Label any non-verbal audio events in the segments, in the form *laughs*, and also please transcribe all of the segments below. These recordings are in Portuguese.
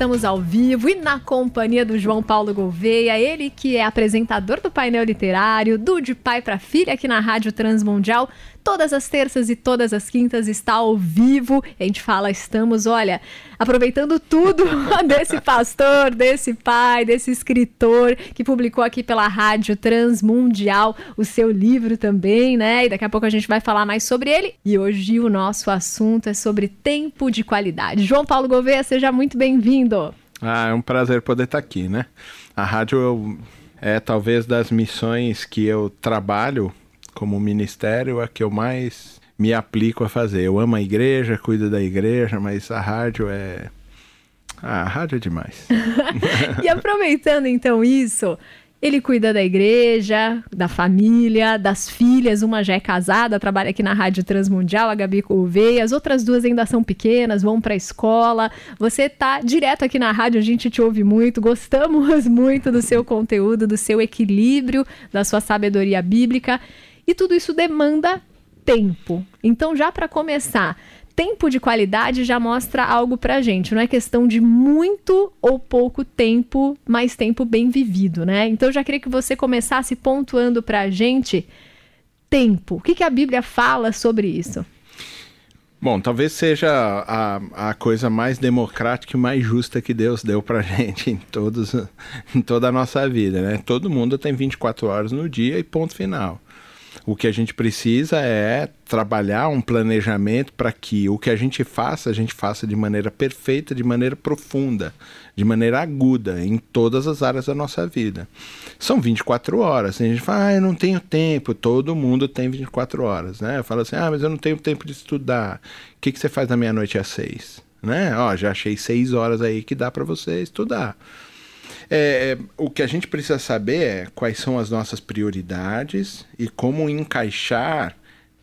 estamos ao vivo e na companhia do João Paulo Gouveia, ele que é apresentador do painel literário, do De Pai para Filha aqui na Rádio Transmundial. Todas as terças e todas as quintas está ao vivo. A gente fala, estamos, olha, aproveitando tudo *laughs* desse pastor, desse pai, desse escritor que publicou aqui pela Rádio Transmundial o seu livro também, né? E daqui a pouco a gente vai falar mais sobre ele. E hoje o nosso assunto é sobre tempo de qualidade. João Paulo Gouveia, seja muito bem-vindo. Ah, é um prazer poder estar aqui, né? A rádio é talvez das missões que eu trabalho como ministério, a que eu mais me aplico a fazer. Eu amo a igreja, cuido da igreja, mas a rádio é. Ah, a rádio é demais. *laughs* e aproveitando então isso, ele cuida da igreja, da família, das filhas. Uma já é casada, trabalha aqui na Rádio Transmundial, a Gabi Couveia. As outras duas ainda são pequenas, vão para a escola. Você tá direto aqui na rádio, a gente te ouve muito. Gostamos *laughs* muito do seu conteúdo, do seu equilíbrio, da sua sabedoria bíblica. E tudo isso demanda tempo. Então, já para começar, tempo de qualidade já mostra algo pra gente. Não é questão de muito ou pouco tempo, mas tempo bem vivido, né? Então, já queria que você começasse pontuando pra gente tempo. O que, que a Bíblia fala sobre isso? Bom, talvez seja a, a coisa mais democrática e mais justa que Deus deu pra *laughs* gente em, todos, em toda a nossa vida, né? Todo mundo tem 24 horas no dia e ponto final. O que a gente precisa é trabalhar um planejamento para que o que a gente faça, a gente faça de maneira perfeita, de maneira profunda, de maneira aguda em todas as áreas da nossa vida. São 24 horas. A gente fala, ah, eu não tenho tempo. Todo mundo tem 24 horas, né? Eu falo assim, ah, mas eu não tenho tempo de estudar. O que, que você faz da meia-noite às seis? Né? Ó, já achei seis horas aí que dá para você estudar. É, o que a gente precisa saber é quais são as nossas prioridades e como encaixar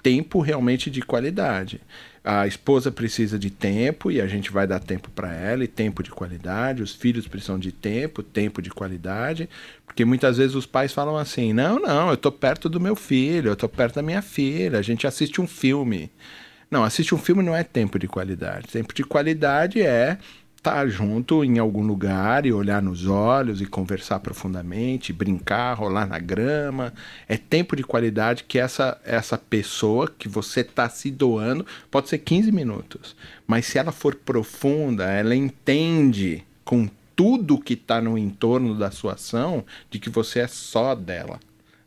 tempo realmente de qualidade. A esposa precisa de tempo e a gente vai dar tempo para ela e tempo de qualidade. Os filhos precisam de tempo, tempo de qualidade, porque muitas vezes os pais falam assim: "Não, não, eu estou perto do meu filho, eu estou perto da minha filha, a gente assiste um filme". Não, assistir um filme não é tempo de qualidade. Tempo de qualidade é estar junto em algum lugar e olhar nos olhos e conversar profundamente, brincar, rolar na grama. É tempo de qualidade que essa, essa pessoa que você está se doando pode ser 15 minutos. Mas se ela for profunda, ela entende com tudo que está no entorno da sua ação de que você é só dela.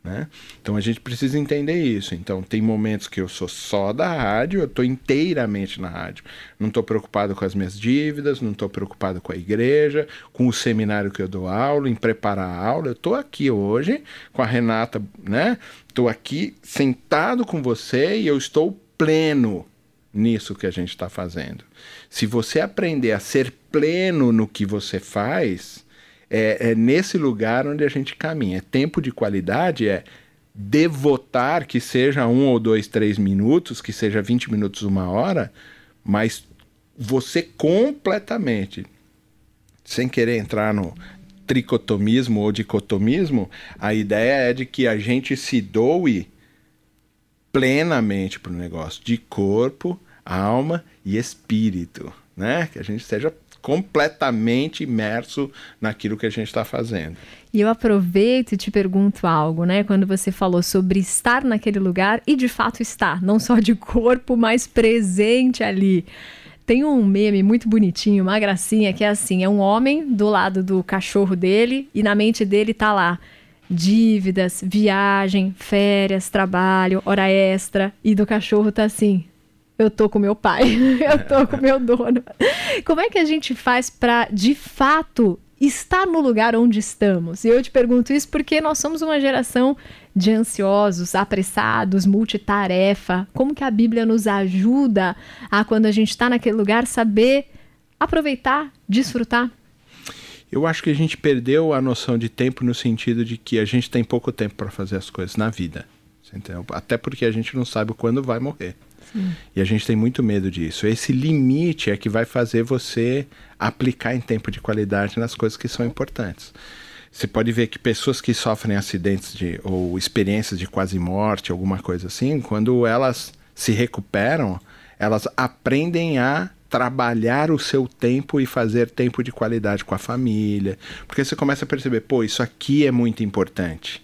Né? Então a gente precisa entender isso. Então tem momentos que eu sou só da rádio, eu estou inteiramente na rádio. Não estou preocupado com as minhas dívidas, não estou preocupado com a igreja, com o seminário que eu dou aula, em preparar a aula. Eu estou aqui hoje com a Renata, né? Estou aqui sentado com você e eu estou pleno nisso que a gente está fazendo. Se você aprender a ser pleno no que você faz, é, é nesse lugar onde a gente caminha. Tempo de qualidade é devotar que seja um ou dois, três minutos, que seja 20 minutos, uma hora, mas você completamente, sem querer entrar no tricotomismo ou dicotomismo, a ideia é de que a gente se doe plenamente para o negócio, de corpo, alma e espírito, né? Que a gente seja completamente imerso naquilo que a gente está fazendo. E eu aproveito e te pergunto algo, né? Quando você falou sobre estar naquele lugar e de fato estar, não só de corpo, mas presente ali. Tem um meme muito bonitinho, uma gracinha, que é assim: é um homem do lado do cachorro dele e na mente dele tá lá dívidas, viagem, férias, trabalho, hora extra, e do cachorro tá assim: eu tô com meu pai, *laughs* eu tô com meu dono. Como é que a gente faz para, de fato, estar no lugar onde estamos? E eu te pergunto isso porque nós somos uma geração de ansiosos, apressados, multitarefa. Como que a Bíblia nos ajuda a, quando a gente está naquele lugar, saber aproveitar, desfrutar? Eu acho que a gente perdeu a noção de tempo no sentido de que a gente tem pouco tempo para fazer as coisas na vida. Até porque a gente não sabe quando vai morrer. E a gente tem muito medo disso. Esse limite é que vai fazer você aplicar em tempo de qualidade nas coisas que são importantes. Você pode ver que pessoas que sofrem acidentes de, ou experiências de quase morte, alguma coisa assim, quando elas se recuperam, elas aprendem a trabalhar o seu tempo e fazer tempo de qualidade com a família. Porque você começa a perceber, pô, isso aqui é muito importante.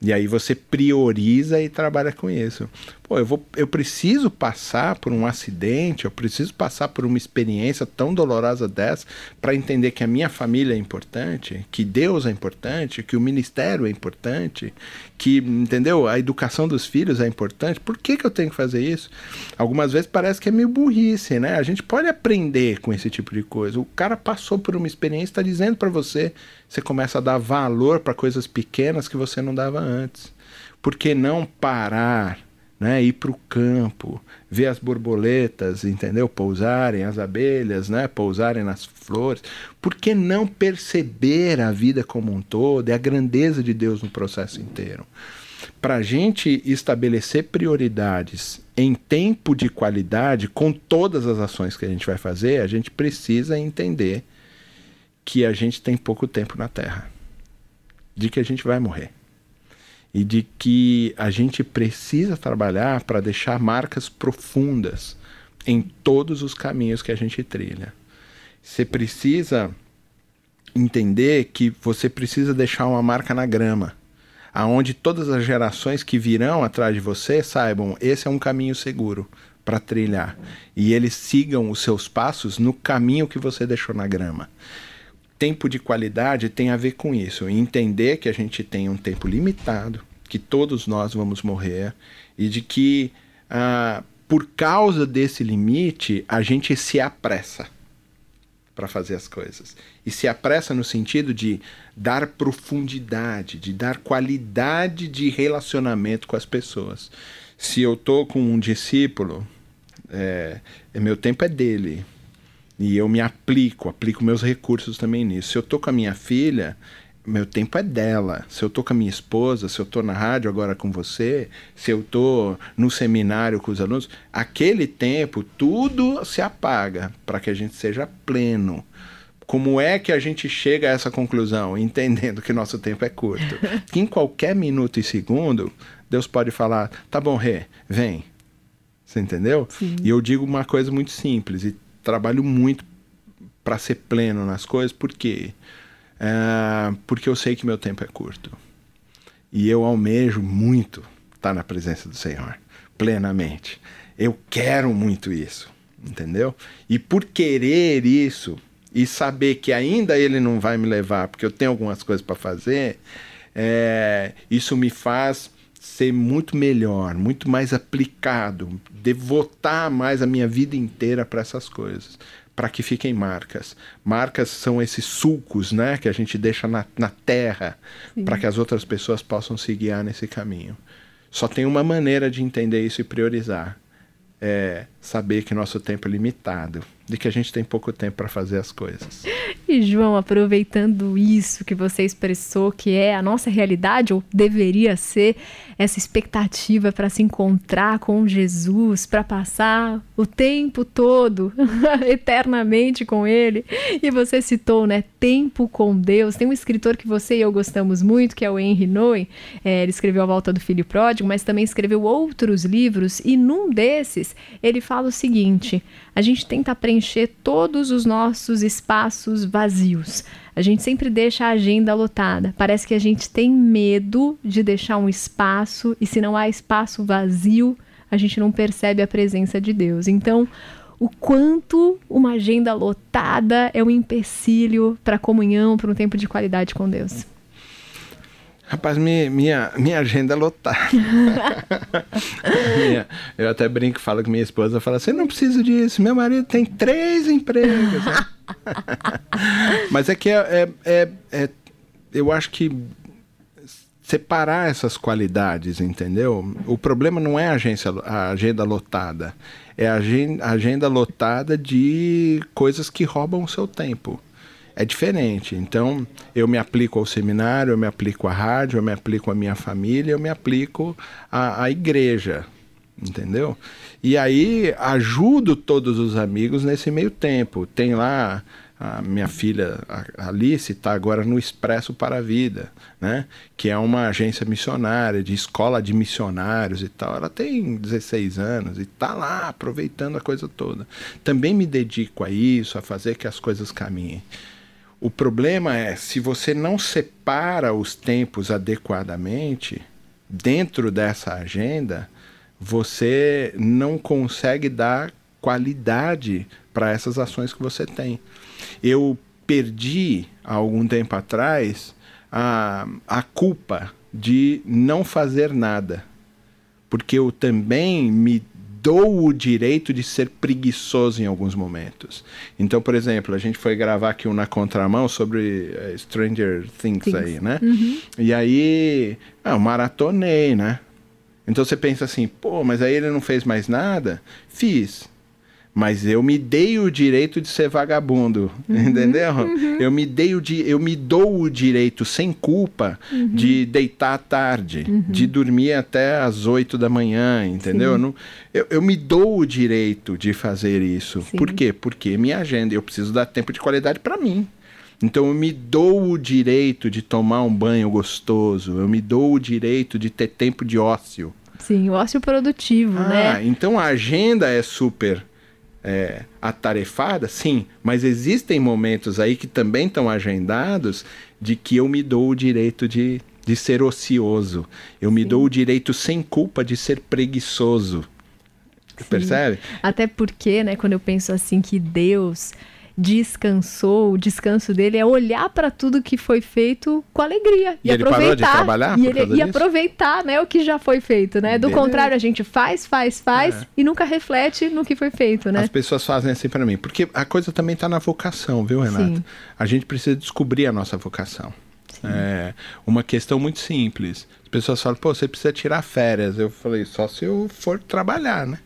E aí você prioriza e trabalha com isso. Pô, eu, vou, eu preciso passar por um acidente, eu preciso passar por uma experiência tão dolorosa dessa para entender que a minha família é importante, que Deus é importante, que o ministério é importante, que, entendeu? A educação dos filhos é importante. Por que, que eu tenho que fazer isso? Algumas vezes parece que é meio burrice, né? A gente pode aprender com esse tipo de coisa. O cara passou por uma experiência, está dizendo para você, você começa a dar valor para coisas pequenas que você não dava antes. Por que não parar? Né, ir para o campo, ver as borboletas, entendeu? Pousarem, as abelhas, né, pousarem nas flores. Por que não perceber a vida como um todo e a grandeza de Deus no processo inteiro? Para a gente estabelecer prioridades em tempo de qualidade, com todas as ações que a gente vai fazer, a gente precisa entender que a gente tem pouco tempo na Terra, de que a gente vai morrer e de que a gente precisa trabalhar para deixar marcas profundas em todos os caminhos que a gente trilha. Você precisa entender que você precisa deixar uma marca na grama, aonde todas as gerações que virão atrás de você saibam esse é um caminho seguro para trilhar e eles sigam os seus passos no caminho que você deixou na grama. Tempo de qualidade tem a ver com isso, entender que a gente tem um tempo limitado, que todos nós vamos morrer e de que ah, por causa desse limite a gente se apressa para fazer as coisas. E se apressa no sentido de dar profundidade, de dar qualidade de relacionamento com as pessoas. Se eu tô com um discípulo, é, meu tempo é dele. E eu me aplico, aplico meus recursos também nisso. Se eu tô com a minha filha, meu tempo é dela. Se eu tô com a minha esposa, se eu tô na rádio agora com você, se eu tô no seminário com os alunos, aquele tempo tudo se apaga para que a gente seja pleno. Como é que a gente chega a essa conclusão? *laughs* Entendendo que nosso tempo é curto. *laughs* Que em qualquer minuto e segundo, Deus pode falar: tá bom, Rê, vem. Você entendeu? Sim. E eu digo uma coisa muito simples e trabalho muito para ser pleno nas coisas, porque é, porque eu sei que meu tempo é curto. E eu almejo muito estar na presença do Senhor, plenamente. Eu quero muito isso, entendeu? E por querer isso e saber que ainda Ele não vai me levar, porque eu tenho algumas coisas para fazer, é, isso me faz ser muito melhor, muito mais aplicado, devotar mais a minha vida inteira para essas coisas para que fiquem marcas. Marcas são esses sulcos né, que a gente deixa na, na terra para que as outras pessoas possam se guiar nesse caminho. Só tem uma maneira de entender isso e priorizar. É saber que nosso tempo é limitado, de que a gente tem pouco tempo para fazer as coisas. E João, aproveitando isso que você expressou, que é a nossa realidade, ou deveria ser, essa expectativa para se encontrar com Jesus, para passar o tempo todo *laughs* eternamente com Ele. E você citou, né, tempo com Deus. Tem um escritor que você e eu gostamos muito, que é o Henry Noe. É, ele escreveu A Volta do Filho Pródigo, mas também escreveu outros livros. E num desses, ele fala o seguinte: a gente tenta preencher todos os nossos espaços vazios. A gente sempre deixa a agenda lotada. Parece que a gente tem medo de deixar um espaço e se não há espaço vazio, a gente não percebe a presença de Deus. Então, o quanto uma agenda lotada é um empecilho para a comunhão, para um tempo de qualidade com Deus. Rapaz, minha, minha, minha agenda é lotada. *laughs* minha, eu até brinco, falo com minha esposa, fala, você não precisa disso, meu marido tem três empregos. *laughs* Mas é que é, é, é, é, eu acho que separar essas qualidades, entendeu? O problema não é a, agência, a agenda lotada, é a agenda lotada de coisas que roubam o seu tempo é diferente. Então, eu me aplico ao seminário, eu me aplico à rádio, eu me aplico à minha família, eu me aplico à, à igreja. entendeu? E aí ajudo todos os amigos nesse meio tempo. Tem lá a minha filha a Alice está agora no Expresso para a Vida, né? que é uma agência missionária, de escola de missionários e tal. Ela tem 16 anos e está lá aproveitando a coisa toda. Também me dedico a isso, a fazer que as coisas caminhem. O problema é, se você não separa os tempos adequadamente dentro dessa agenda, você não consegue dar qualidade para essas ações que você tem. Eu perdi, há algum tempo atrás, a, a culpa de não fazer nada. Porque eu também me dou o direito de ser preguiçoso em alguns momentos. Então, por exemplo, a gente foi gravar aqui um na contramão sobre uh, Stranger Things, Things, aí, né? Uhum. E aí, ah, eu maratonei, né? Então você pensa assim, pô, mas aí ele não fez mais nada? Fiz mas eu me dei o direito de ser vagabundo, uhum, entendeu? Uhum. Eu me dei o di eu me dou o direito sem culpa uhum. de deitar tarde, uhum. de dormir até as 8 da manhã, entendeu? Eu, não, eu, eu, me dou o direito de fazer isso. Sim. Por quê? Porque minha agenda, eu preciso dar tempo de qualidade para mim. Então eu me dou o direito de tomar um banho gostoso, eu me dou o direito de ter tempo de ócio. Sim, o ócio produtivo, ah, né? Então a agenda é super é, atarefada, sim, mas existem momentos aí que também estão agendados de que eu me dou o direito de, de ser ocioso. Eu me dou o direito sem culpa de ser preguiçoso. Sim. Percebe? Até porque, né, quando eu penso assim que Deus descansou, o descanso dele é olhar para tudo que foi feito com alegria e, e aproveitar e, ele, e aproveitar, né, o que já foi feito, né? Do Beleza. contrário, a gente faz, faz, faz é. e nunca reflete no que foi feito, né? As pessoas fazem assim para mim, porque a coisa também está na vocação, viu, Renato? Sim. A gente precisa descobrir a nossa vocação. É uma questão muito simples. As pessoas falam, pô, você precisa tirar férias. Eu falei, só se eu for trabalhar, né?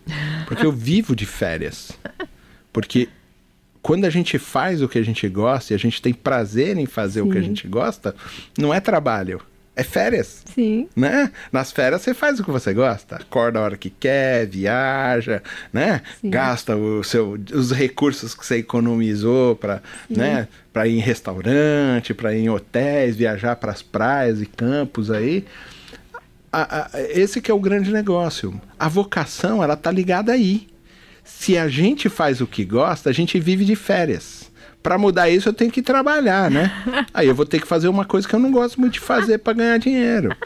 Porque eu *laughs* vivo de férias. Porque quando a gente faz o que a gente gosta e a gente tem prazer em fazer Sim. o que a gente gosta, não é trabalho. É férias. Sim. Né? Nas férias você faz o que você gosta. Acorda a hora que quer, viaja, né? Sim. Gasta o seu, os recursos que você economizou para né? Pra ir em restaurante, para ir em hotéis, viajar para as praias e campos aí. A, a, esse que é o grande negócio. A vocação, ela tá ligada aí se a gente faz o que gosta, a gente vive de férias. Para mudar isso, eu tenho que trabalhar, né? *laughs* Aí eu vou ter que fazer uma coisa que eu não gosto muito de fazer para ganhar dinheiro.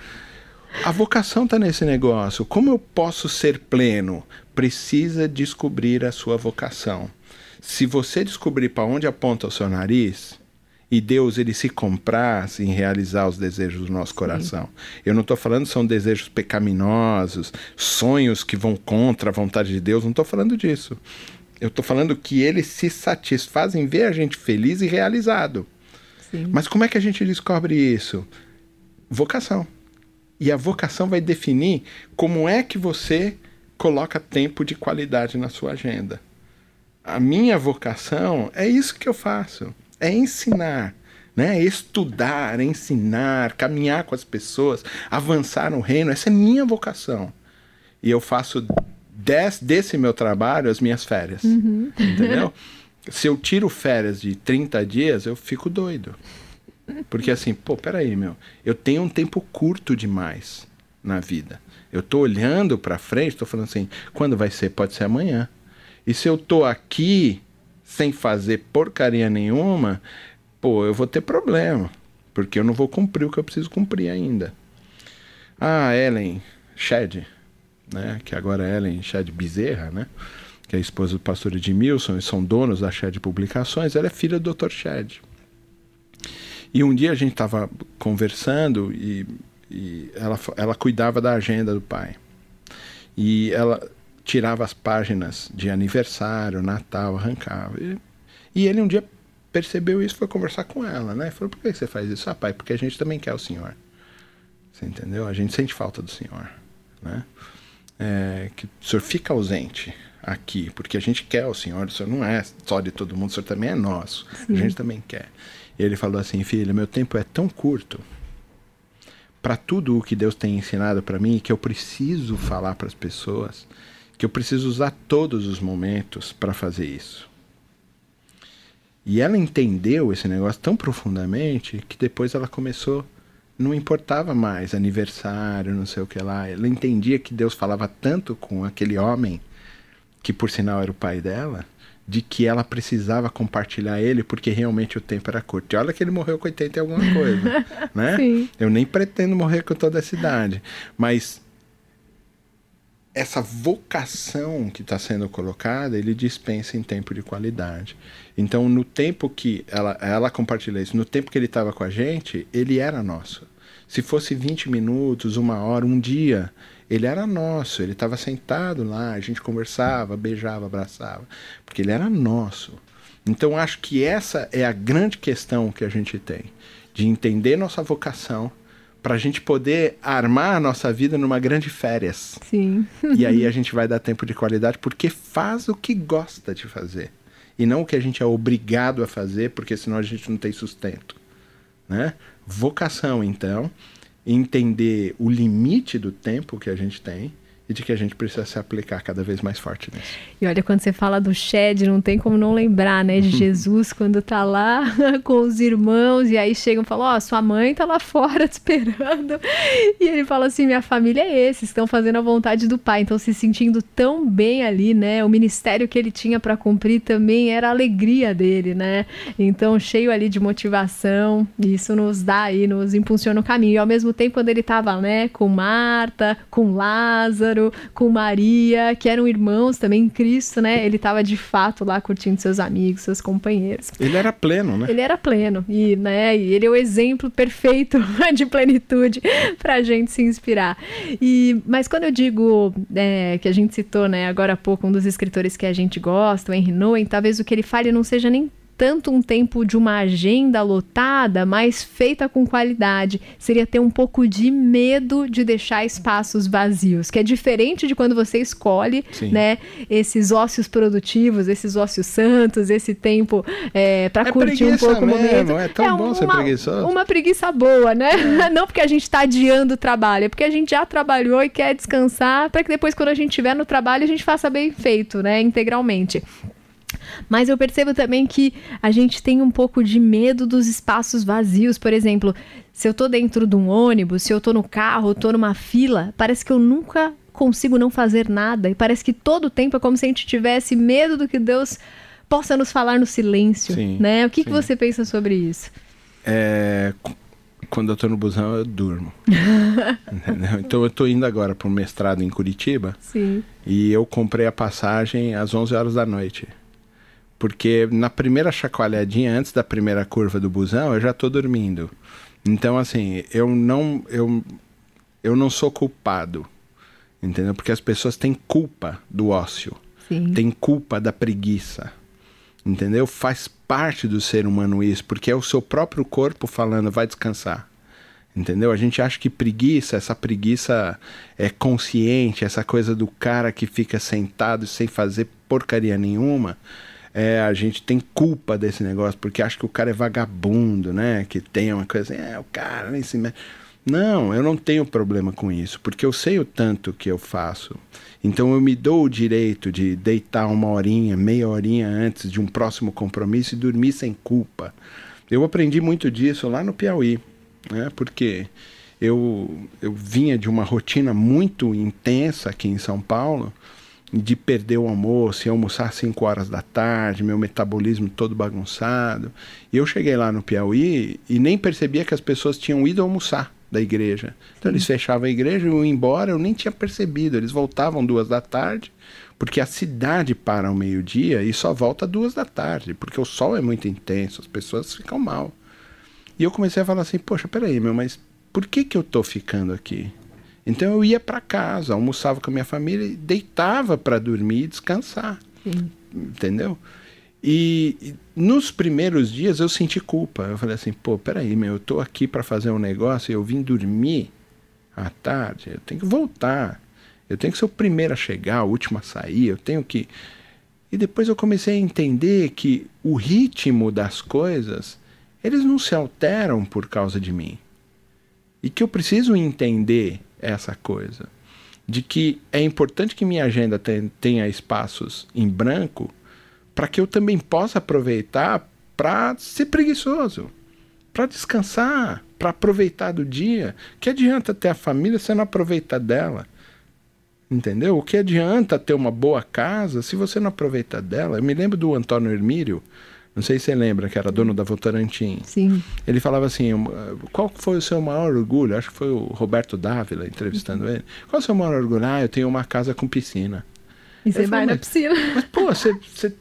A vocação está nesse negócio. Como eu posso ser pleno? Precisa descobrir a sua vocação. Se você descobrir para onde aponta o seu nariz, e Deus ele se compraz em realizar os desejos do nosso coração. Sim. Eu não estou falando são desejos pecaminosos, sonhos que vão contra a vontade de Deus, não estou falando disso. Eu estou falando que eles se satisfazem ver a gente feliz e realizado. Sim. Mas como é que a gente descobre isso? Vocação. E a vocação vai definir como é que você coloca tempo de qualidade na sua agenda. A minha vocação é isso que eu faço é ensinar, né? Estudar, ensinar, caminhar com as pessoas, avançar no reino. Essa é minha vocação. E eu faço des, desse meu trabalho as minhas férias. Uhum. Entendeu? *laughs* Se eu tiro férias de 30 dias, eu fico doido. Porque assim, pô, peraí, meu, eu tenho um tempo curto demais na vida. Eu tô olhando para frente, tô falando assim, quando vai ser? Pode ser amanhã. E se eu tô aqui sem fazer porcaria nenhuma, pô, eu vou ter problema, porque eu não vou cumprir o que eu preciso cumprir ainda. Ah, Ellen Shed, né, que agora é Ellen Shed Bezerra, né, que é a esposa do pastor Edmilson, e são donos da Shed Publicações, ela é filha do Dr. Shed. E um dia a gente estava conversando e, e ela, ela cuidava da agenda do pai. E ela, tirava as páginas de aniversário, Natal, arrancava. E, e ele um dia percebeu isso, foi conversar com ela, né? Falou, por que você faz isso? Ah, pai, porque a gente também quer o Senhor. Você entendeu? A gente sente falta do Senhor, né? É, que o Senhor fica ausente aqui, porque a gente quer o Senhor, o Senhor não é só de todo mundo, o Senhor também é nosso. Sim. A gente também quer. E ele falou assim, filho, meu tempo é tão curto para tudo o que Deus tem ensinado para mim, que eu preciso falar para as pessoas, que eu preciso usar todos os momentos para fazer isso. E ela entendeu esse negócio tão profundamente que depois ela começou não importava mais aniversário, não sei o que lá. Ela entendia que Deus falava tanto com aquele homem, que por sinal era o pai dela, de que ela precisava compartilhar ele porque realmente o tempo era curto. E olha que ele morreu com 80 e alguma coisa, *laughs* né? Sim. Eu nem pretendo morrer com toda essa idade, mas essa vocação que está sendo colocada, ele dispensa em tempo de qualidade. Então, no tempo que ela, ela compartilha isso, no tempo que ele estava com a gente, ele era nosso. Se fosse 20 minutos, uma hora, um dia, ele era nosso. Ele estava sentado lá, a gente conversava, beijava, abraçava, porque ele era nosso. Então, acho que essa é a grande questão que a gente tem, de entender nossa vocação para a gente poder armar a nossa vida numa grande férias. Sim. e aí a gente vai dar tempo de qualidade porque faz o que gosta de fazer e não o que a gente é obrigado a fazer, porque senão a gente não tem sustento, né? Vocação, então, entender o limite do tempo que a gente tem e de que a gente precisa se aplicar cada vez mais forte nisso. E olha, quando você fala do Shed, não tem como não lembrar, né, de *laughs* Jesus quando tá lá *laughs* com os irmãos e aí chegam e falam: Ó, oh, sua mãe tá lá *laughs* fora te esperando. E ele fala assim: minha família é esse, estão fazendo a vontade do Pai. Então, se sentindo tão bem ali, né, o ministério que ele tinha para cumprir também era a alegria dele, né? Então, cheio ali de motivação, isso nos dá aí, nos impulsiona o caminho. E ao mesmo tempo, quando ele tava, né, com Marta, com Lázaro, Lázaro, com Maria, que eram irmãos também em Cristo, né? Ele estava de fato lá curtindo seus amigos, seus companheiros. Ele era pleno, né? Ele era pleno e, né? E ele é o exemplo perfeito *laughs* de plenitude *laughs* para a gente se inspirar. E, mas quando eu digo é, que a gente citou, né? Agora há pouco um dos escritores que a gente gosta, o Henry Nowen, talvez o que ele fale não seja nem tanto um tempo de uma agenda lotada, mas feita com qualidade. Seria ter um pouco de medo de deixar espaços vazios, que é diferente de quando você escolhe, Sim. né, esses ócios produtivos, esses ócios santos, esse tempo é, para é curtir um pouco mesmo, o momento. É tão é bom uma, ser preguiçoso. Uma preguiça boa, né? É. *laughs* Não porque a gente está adiando o trabalho, é porque a gente já trabalhou e quer descansar, para que depois quando a gente estiver no trabalho a gente faça bem feito, né, integralmente. Mas eu percebo também que a gente tem um pouco de medo dos espaços vazios. Por exemplo, se eu tô dentro de um ônibus, se eu tô no carro, tô numa fila, parece que eu nunca consigo não fazer nada. E parece que todo o tempo é como se a gente tivesse medo do que Deus possa nos falar no silêncio. Sim, né? O que, que você pensa sobre isso? É, quando eu tô no busão, eu durmo. *laughs* então eu tô indo agora para um mestrado em Curitiba. Sim. E eu comprei a passagem às 11 horas da noite. Porque na primeira chacoalhadinha, antes da primeira curva do busão, eu já estou dormindo. Então, assim, eu não, eu, eu não sou culpado. Entendeu? Porque as pessoas têm culpa do ócio. Sim. Têm culpa da preguiça. Entendeu? Faz parte do ser humano isso, porque é o seu próprio corpo falando, vai descansar. Entendeu? A gente acha que preguiça, essa preguiça é consciente, essa coisa do cara que fica sentado sem fazer porcaria nenhuma é, a gente tem culpa desse negócio, porque acha que o cara é vagabundo, né? Que tem uma coisa assim, é, o cara nem se mexe. Não, eu não tenho problema com isso, porque eu sei o tanto que eu faço. Então eu me dou o direito de deitar uma horinha, meia horinha antes de um próximo compromisso e dormir sem culpa. Eu aprendi muito disso lá no Piauí, né? Porque eu, eu vinha de uma rotina muito intensa aqui em São Paulo de perder o almoço e almoçar às 5 horas da tarde, meu metabolismo todo bagunçado. E eu cheguei lá no Piauí e nem percebia que as pessoas tinham ido almoçar da igreja. Então eles fechavam a igreja e iam embora, eu nem tinha percebido. Eles voltavam duas da tarde, porque a cidade para ao meio-dia e só volta duas da tarde, porque o sol é muito intenso, as pessoas ficam mal. E eu comecei a falar assim, poxa, peraí, meu, mas por que que eu tô ficando aqui? Então eu ia para casa, almoçava com a minha família e deitava para dormir e descansar. Sim. Entendeu? E, e, nos primeiros dias eu senti culpa. Eu falei assim, pô, peraí, meu, eu tô aqui para fazer um negócio e eu vim dormir à tarde, eu tenho que voltar. Eu tenho que ser o primeiro a chegar, o último a sair, eu tenho que. E depois eu comecei a entender que o ritmo das coisas, eles não se alteram por causa de mim. e que eu preciso entender essa coisa de que é importante que minha agenda tenha espaços em branco para que eu também possa aproveitar para ser preguiçoso, para descansar, para aproveitar do dia. Que adianta ter a família se não aproveitar dela? Entendeu? O que adianta ter uma boa casa se você não aproveita dela? Eu me lembro do Antônio Hermírio, não sei se você lembra, que era dono da Votorantim. Sim. Ele falava assim: qual foi o seu maior orgulho? Acho que foi o Roberto Dávila entrevistando ele. Qual é o seu maior orgulho? Ah, eu tenho uma casa com piscina. E você vai na piscina. Mas, pô, você, você,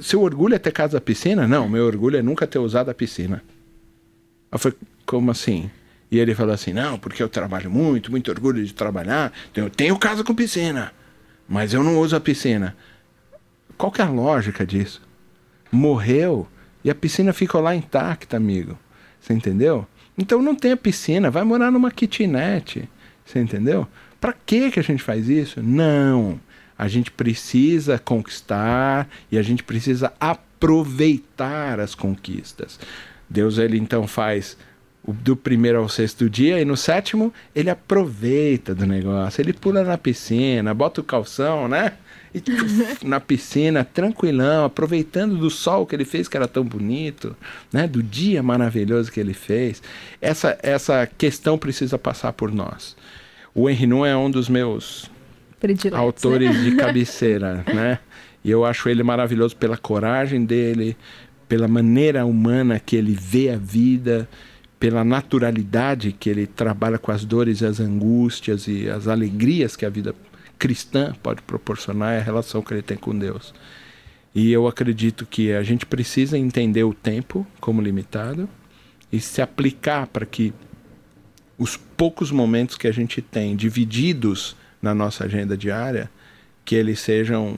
seu orgulho é ter casa piscina? Não, meu orgulho é nunca ter usado a piscina. Eu falei, como assim? E ele falou assim: não, porque eu trabalho muito, muito orgulho de trabalhar. Eu tenho casa com piscina, mas eu não uso a piscina. Qual que é a lógica disso? Morreu e a piscina ficou lá intacta, amigo. Você entendeu? Então não tem a piscina, vai morar numa kitnet. Você entendeu? Para que que a gente faz isso? Não. A gente precisa conquistar e a gente precisa aproveitar as conquistas. Deus ele então faz do primeiro ao sexto dia e no sétimo ele aproveita do negócio. Ele pula na piscina, bota o calção, né? E tchuf, na piscina, tranquilão, aproveitando do sol que ele fez, que era tão bonito, né? do dia maravilhoso que ele fez. Essa, essa questão precisa passar por nós. O Henry Nun é um dos meus Prediletos, né? autores né? de *laughs* cabeceira, né? E eu acho ele maravilhoso pela coragem dele, pela maneira humana que ele vê a vida, pela naturalidade que ele trabalha com as dores e as angústias e as alegrias que a vida cristã pode proporcionar é a relação que ele tem com Deus. E eu acredito que a gente precisa entender o tempo como limitado e se aplicar para que os poucos momentos que a gente tem divididos na nossa agenda diária, que eles sejam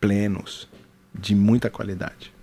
plenos, de muita qualidade.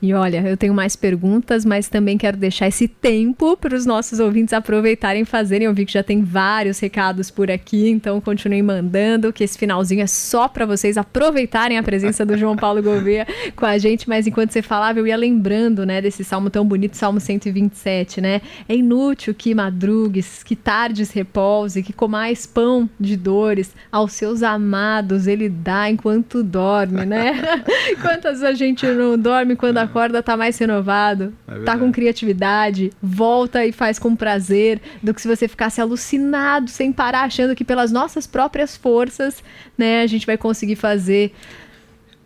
E olha, eu tenho mais perguntas, mas também quero deixar esse tempo para os nossos ouvintes aproveitarem fazerem. Eu vi que já tem vários recados por aqui, então continuem mandando, que esse finalzinho é só para vocês aproveitarem a presença do João Paulo Gouveia *laughs* com a gente. Mas enquanto você falava, eu ia lembrando, né, desse salmo tão bonito, Salmo 127, né? É inútil que madrugues, que tardes repouse, que comais pão de dores, aos seus amados ele dá enquanto dorme, né? *laughs* Quantas a gente não dorme quando acorda tá mais renovado, é tá com criatividade, volta e faz com prazer, do que se você ficasse alucinado sem parar, achando que pelas nossas próprias forças, né, a gente vai conseguir fazer.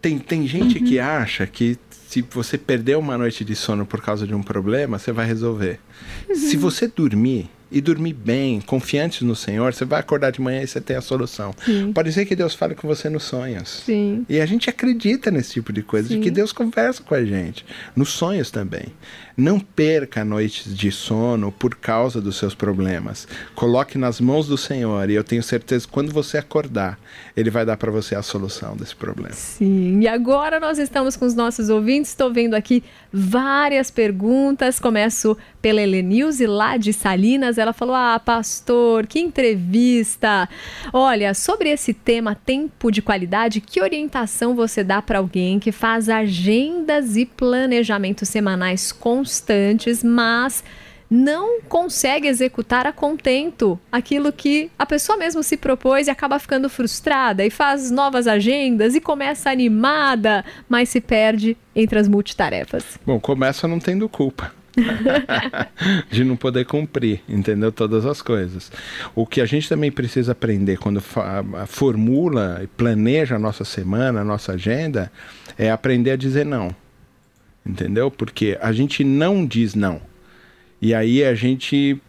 Tem, tem gente uhum. que acha que se você perder uma noite de sono por causa de um problema, você vai resolver. Uhum. Se você dormir, e dormir bem, confiantes no Senhor, você vai acordar de manhã e você tem a solução. Sim. Pode ser que Deus fale com você nos sonhos. Sim. E a gente acredita nesse tipo de coisa, Sim. de que Deus conversa com a gente, nos sonhos também. Não perca noites de sono por causa dos seus problemas. Coloque nas mãos do Senhor e eu tenho certeza que quando você acordar, Ele vai dar para você a solução desse problema. Sim, e agora nós estamos com os nossos ouvintes. Estou vendo aqui várias perguntas. Começo pela Helenilze, lá de Salinas. Ela falou: Ah, pastor, que entrevista! Olha, sobre esse tema tempo de qualidade, que orientação você dá para alguém que faz agendas e planejamentos semanais com constantes, mas não consegue executar a contento aquilo que a pessoa mesmo se propôs e acaba ficando frustrada e faz novas agendas e começa animada, mas se perde entre as multitarefas. Bom, começa não tendo culpa. *laughs* de não poder cumprir, entendeu? Todas as coisas. O que a gente também precisa aprender quando formula e planeja a nossa semana, a nossa agenda, é aprender a dizer não entendeu? Porque a gente não diz não. E aí a gente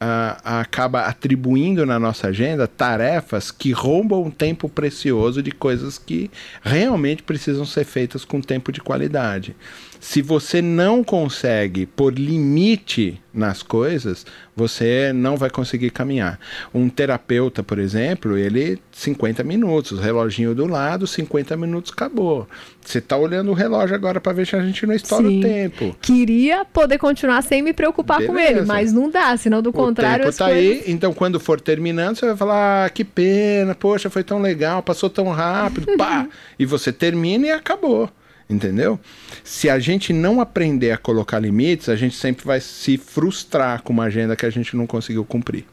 a, acaba atribuindo na nossa agenda tarefas que roubam tempo precioso de coisas que realmente precisam ser feitas com tempo de qualidade. Se você não consegue pôr limite nas coisas, você não vai conseguir caminhar. Um terapeuta, por exemplo, ele 50 minutos, reloginho do lado, 50 minutos acabou. Você está olhando o relógio agora para ver se a gente não estoura Sim. o tempo. Queria poder continuar sem me preocupar Beleza. com ele, mas não dá, senão do o contrário tempo tá coisas... aí, então quando for terminando, você vai falar: ah, "Que pena, poxa, foi tão legal, passou tão rápido", pá, *laughs* e você termina e acabou. Entendeu? Se a gente não aprender a colocar limites, a gente sempre vai se frustrar com uma agenda que a gente não conseguiu cumprir.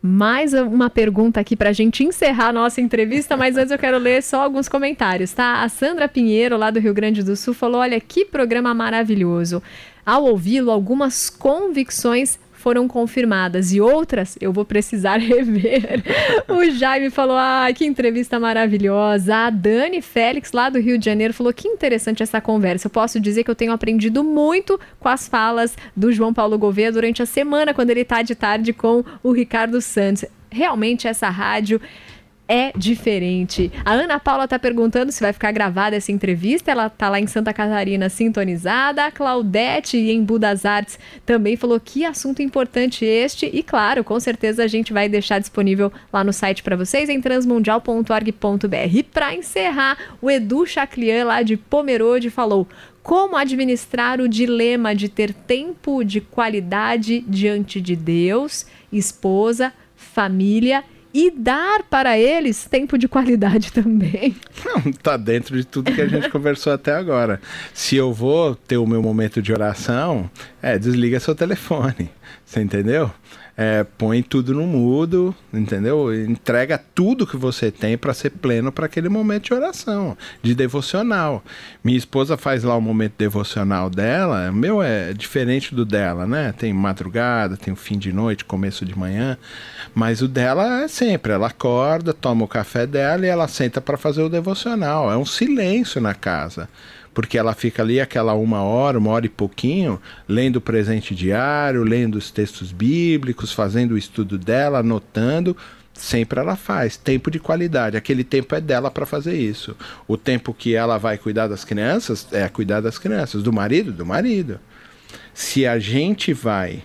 Mais uma pergunta aqui para a gente encerrar a nossa entrevista, mas antes eu quero ler só alguns comentários, tá? A Sandra Pinheiro, lá do Rio Grande do Sul, falou: Olha, que programa maravilhoso. Ao ouvi-lo, algumas convicções foram confirmadas e outras eu vou precisar *laughs* rever. o Jaime falou: ah, que entrevista maravilhosa. A Dani Félix, lá do Rio de Janeiro, falou: que interessante essa conversa. Eu posso dizer que eu tenho aprendido muito com as falas do João Paulo Gouveia durante a semana, quando ele está de tarde com o Ricardo Santos. Realmente, essa rádio é diferente. A Ana Paula está perguntando se vai ficar gravada essa entrevista. Ela está lá em Santa Catarina sintonizada. A Claudete em Budas Artes também falou que assunto importante este. E claro, com certeza a gente vai deixar disponível lá no site para vocês em transmundial.org.br. E para encerrar, o Edu Chaclian lá de Pomerode falou: como administrar o dilema de ter tempo de qualidade diante de Deus, esposa, família e e dar para eles tempo de qualidade *laughs* também. Não, tá dentro de tudo que a gente conversou até agora. Se eu vou ter o meu momento de oração, é, desliga seu telefone. Você entendeu? É, põe tudo no mudo, entendeu? Entrega tudo que você tem para ser pleno para aquele momento de oração, de devocional. Minha esposa faz lá o momento devocional dela, meu é diferente do dela, né? Tem madrugada, tem o fim de noite, começo de manhã, mas o dela é sempre, ela acorda, toma o café dela e ela senta para fazer o devocional. É um silêncio na casa porque ela fica ali aquela uma hora, uma hora e pouquinho, lendo o presente diário, lendo os textos bíblicos, fazendo o estudo dela, anotando. Sempre ela faz tempo de qualidade. Aquele tempo é dela para fazer isso. O tempo que ela vai cuidar das crianças é cuidar das crianças, do marido, do marido. Se a gente vai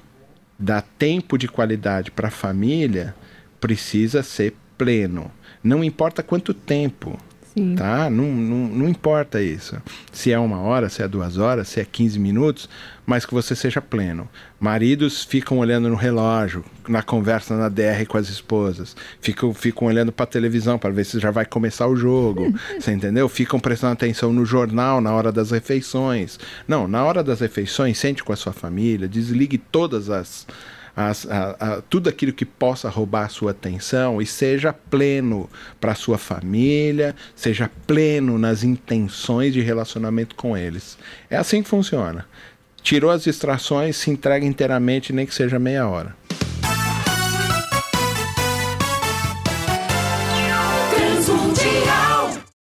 dar tempo de qualidade para a família, precisa ser pleno. Não importa quanto tempo. Sim. Tá? Não, não, não importa isso. Se é uma hora, se é duas horas, se é 15 minutos, mas que você seja pleno. Maridos ficam olhando no relógio, na conversa na DR com as esposas. Ficam, ficam olhando para a televisão para ver se já vai começar o jogo. *laughs* você entendeu? Ficam prestando atenção no jornal na hora das refeições. Não, na hora das refeições, sente com a sua família, desligue todas as as, a, a, tudo aquilo que possa roubar a sua atenção e seja pleno para a sua família, seja pleno nas intenções de relacionamento com eles. É assim que funciona. Tirou as distrações, se entrega inteiramente, nem que seja meia hora.